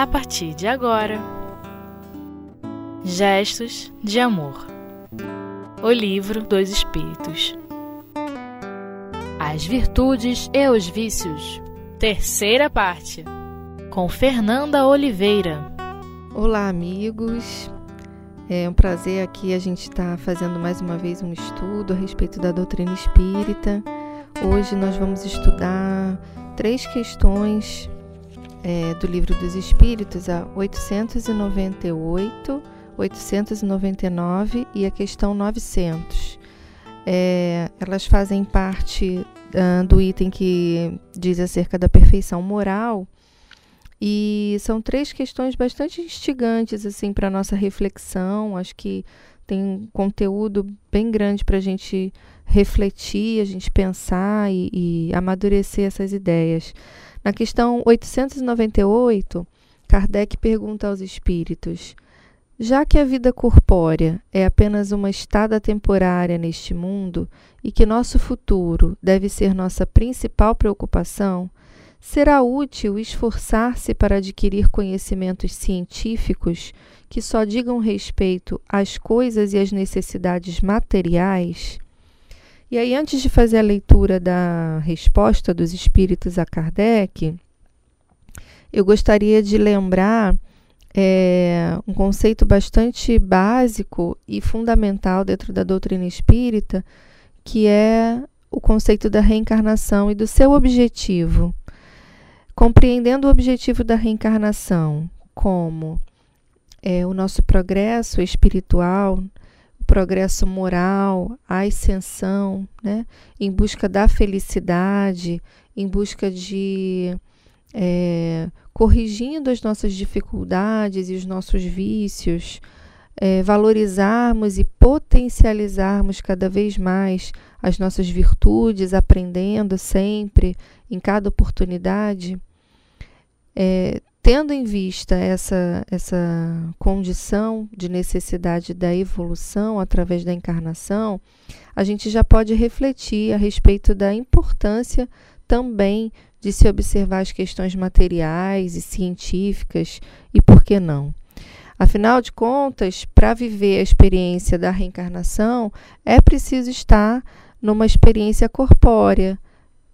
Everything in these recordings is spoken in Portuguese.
a partir de agora. Gestos de Amor O Livro dos Espíritos As Virtudes e os Vícios Terceira parte Com Fernanda Oliveira Olá, amigos. É um prazer aqui a gente estar tá fazendo mais uma vez um estudo a respeito da doutrina espírita. Hoje nós vamos estudar três questões é, do Livro dos Espíritos, a 898, 899 e a questão 900. É, elas fazem parte uh, do item que diz acerca da perfeição moral e são três questões bastante instigantes assim para nossa reflexão. Acho que tem um conteúdo bem grande para a gente refletir, a gente pensar e, e amadurecer essas ideias. Na questão 898, Kardec pergunta aos espíritos: já que a vida corpórea é apenas uma estada temporária neste mundo e que nosso futuro deve ser nossa principal preocupação, será útil esforçar-se para adquirir conhecimentos científicos que só digam respeito às coisas e às necessidades materiais? E aí, antes de fazer a leitura da resposta dos espíritos a Kardec, eu gostaria de lembrar é, um conceito bastante básico e fundamental dentro da doutrina espírita, que é o conceito da reencarnação e do seu objetivo. Compreendendo o objetivo da reencarnação como é, o nosso progresso espiritual, progresso moral, a ascensão, né? em busca da felicidade, em busca de é, corrigindo as nossas dificuldades e os nossos vícios, é, valorizarmos e potencializarmos cada vez mais as nossas virtudes, aprendendo sempre, em cada oportunidade. É, Tendo em vista essa, essa condição de necessidade da evolução através da encarnação, a gente já pode refletir a respeito da importância também de se observar as questões materiais e científicas e por que não. Afinal de contas, para viver a experiência da reencarnação, é preciso estar numa experiência corpórea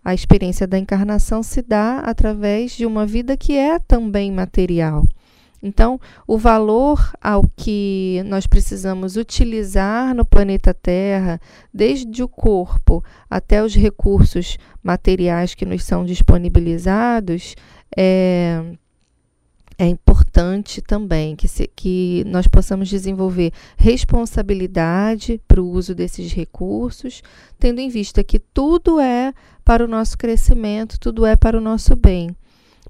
a experiência da encarnação se dá através de uma vida que é também material. Então, o valor ao que nós precisamos utilizar no planeta Terra, desde o corpo até os recursos materiais que nos são disponibilizados, é, é importante também que, se, que nós possamos desenvolver responsabilidade para o uso desses recursos, tendo em vista que tudo é para o nosso crescimento, tudo é para o nosso bem.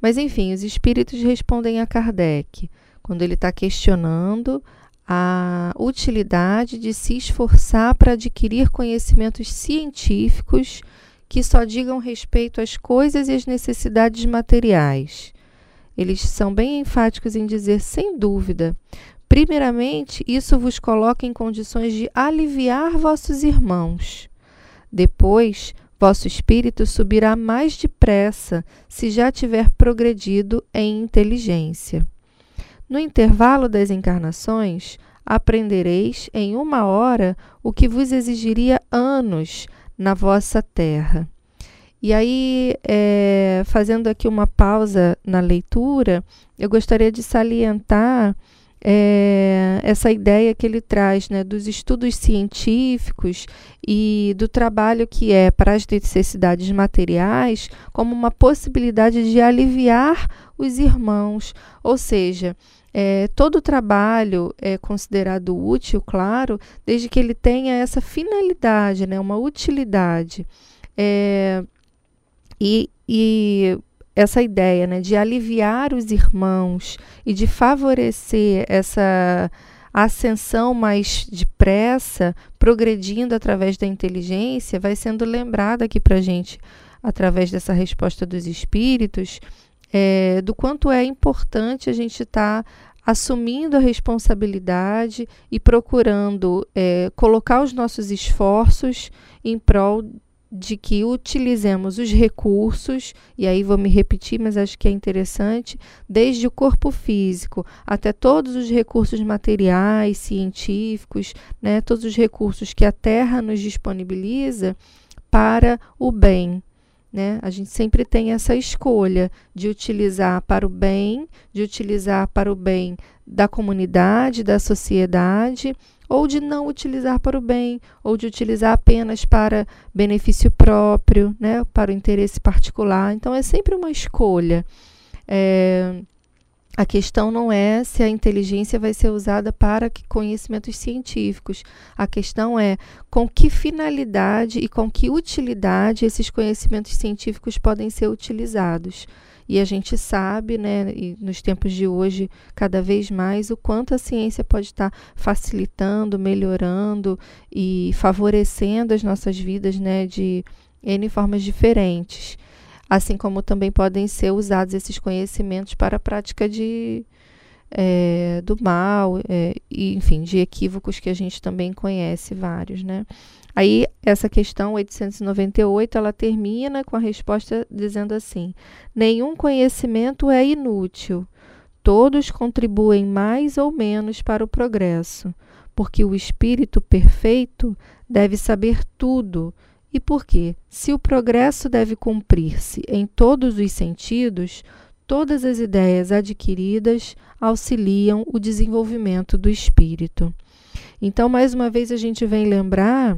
Mas, enfim, os espíritos respondem a Kardec quando ele está questionando a utilidade de se esforçar para adquirir conhecimentos científicos que só digam respeito às coisas e às necessidades materiais. Eles são bem enfáticos em dizer, sem dúvida, primeiramente, isso vos coloca em condições de aliviar vossos irmãos. Depois, Vosso espírito subirá mais depressa se já tiver progredido em inteligência. No intervalo das encarnações, aprendereis em uma hora o que vos exigiria anos na vossa terra. E aí, é, fazendo aqui uma pausa na leitura, eu gostaria de salientar é, essa ideia que ele traz né, dos estudos científicos e do trabalho que é para as necessidades materiais como uma possibilidade de aliviar os irmãos, ou seja, é, todo trabalho é considerado útil, claro, desde que ele tenha essa finalidade, né, uma utilidade. É, e, e essa ideia né, de aliviar os irmãos e de favorecer essa ascensão mais depressa, progredindo através da inteligência, vai sendo lembrada aqui para a gente, através dessa resposta dos espíritos, é, do quanto é importante a gente estar tá assumindo a responsabilidade e procurando é, colocar os nossos esforços em prol de que utilizemos os recursos, e aí vou me repetir, mas acho que é interessante, desde o corpo físico até todos os recursos materiais, científicos, né, todos os recursos que a Terra nos disponibiliza para o bem. Né? A gente sempre tem essa escolha de utilizar para o bem, de utilizar para o bem da comunidade, da sociedade ou de não utilizar para o bem, ou de utilizar apenas para benefício próprio, né, para o interesse particular. Então é sempre uma escolha. É, a questão não é se a inteligência vai ser usada para conhecimentos científicos. A questão é com que finalidade e com que utilidade esses conhecimentos científicos podem ser utilizados. E a gente sabe, né, nos tempos de hoje, cada vez mais, o quanto a ciência pode estar facilitando, melhorando e favorecendo as nossas vidas né, de N formas diferentes. Assim como também podem ser usados esses conhecimentos para a prática de, é, do mal, é, e, enfim, de equívocos que a gente também conhece vários, né? Aí, essa questão 898, ela termina com a resposta dizendo assim: nenhum conhecimento é inútil. Todos contribuem mais ou menos para o progresso, porque o espírito perfeito deve saber tudo. E porque, se o progresso deve cumprir-se em todos os sentidos, todas as ideias adquiridas auxiliam o desenvolvimento do espírito. Então, mais uma vez, a gente vem lembrar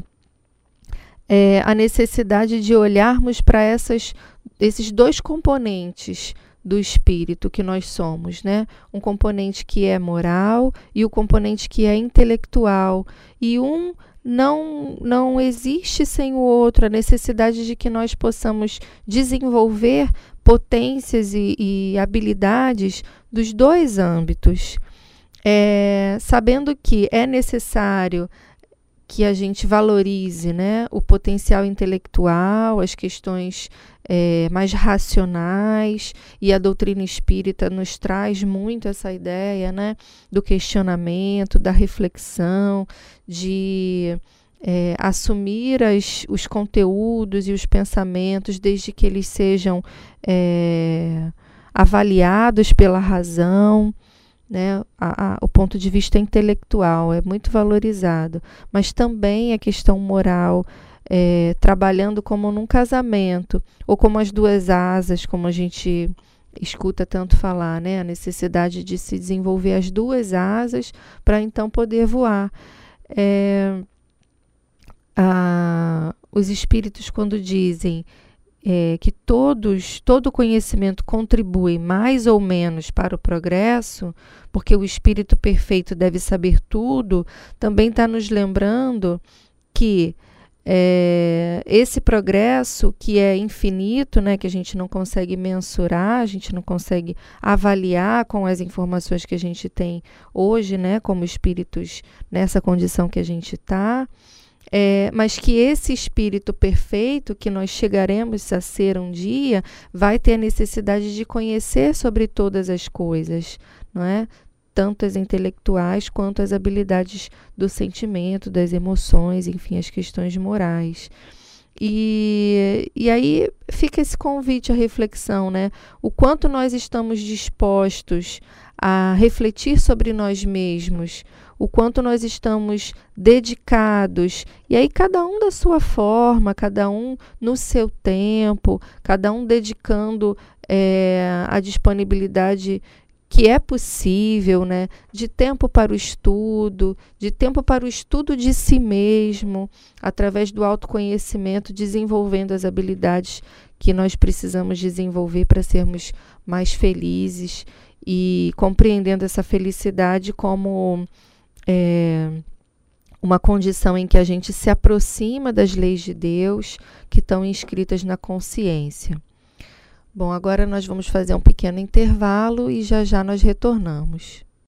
é, a necessidade de olharmos para esses dois componentes do espírito que nós somos, né? Um componente que é moral e o componente que é intelectual. E um não, não existe sem o outro, a necessidade de que nós possamos desenvolver potências e, e habilidades dos dois âmbitos. É, sabendo que é necessário que a gente valorize né, o potencial intelectual, as questões é, mais racionais, e a doutrina espírita nos traz muito essa ideia né, do questionamento, da reflexão, de é, assumir as, os conteúdos e os pensamentos desde que eles sejam é, avaliados pela razão né, a, a, o ponto de vista intelectual é muito valorizado, mas também a questão moral, é, trabalhando como num casamento, ou como as duas asas, como a gente escuta tanto falar, né, a necessidade de se desenvolver as duas asas para então poder voar. É, a, os espíritos, quando dizem é, que todos, todo conhecimento contribui mais ou menos para o progresso, porque o espírito perfeito deve saber tudo, também está nos lembrando que é, esse progresso que é infinito, né, que a gente não consegue mensurar, a gente não consegue avaliar com as informações que a gente tem hoje, né, como espíritos nessa condição que a gente está é, mas que esse espírito perfeito que nós chegaremos a ser um dia vai ter a necessidade de conhecer sobre todas as coisas, não é? Tanto as intelectuais quanto as habilidades do sentimento, das emoções, enfim, as questões morais. E, e aí fica esse convite à reflexão, né? O quanto nós estamos dispostos a refletir sobre nós mesmos, o quanto nós estamos dedicados, e aí cada um da sua forma, cada um no seu tempo, cada um dedicando é, a disponibilidade que é possível, né, de tempo para o estudo, de tempo para o estudo de si mesmo, através do autoconhecimento, desenvolvendo as habilidades que nós precisamos desenvolver para sermos mais felizes e compreendendo essa felicidade como é, uma condição em que a gente se aproxima das leis de Deus que estão inscritas na consciência. Bom, agora nós vamos fazer um pequeno intervalo e já já nós retornamos.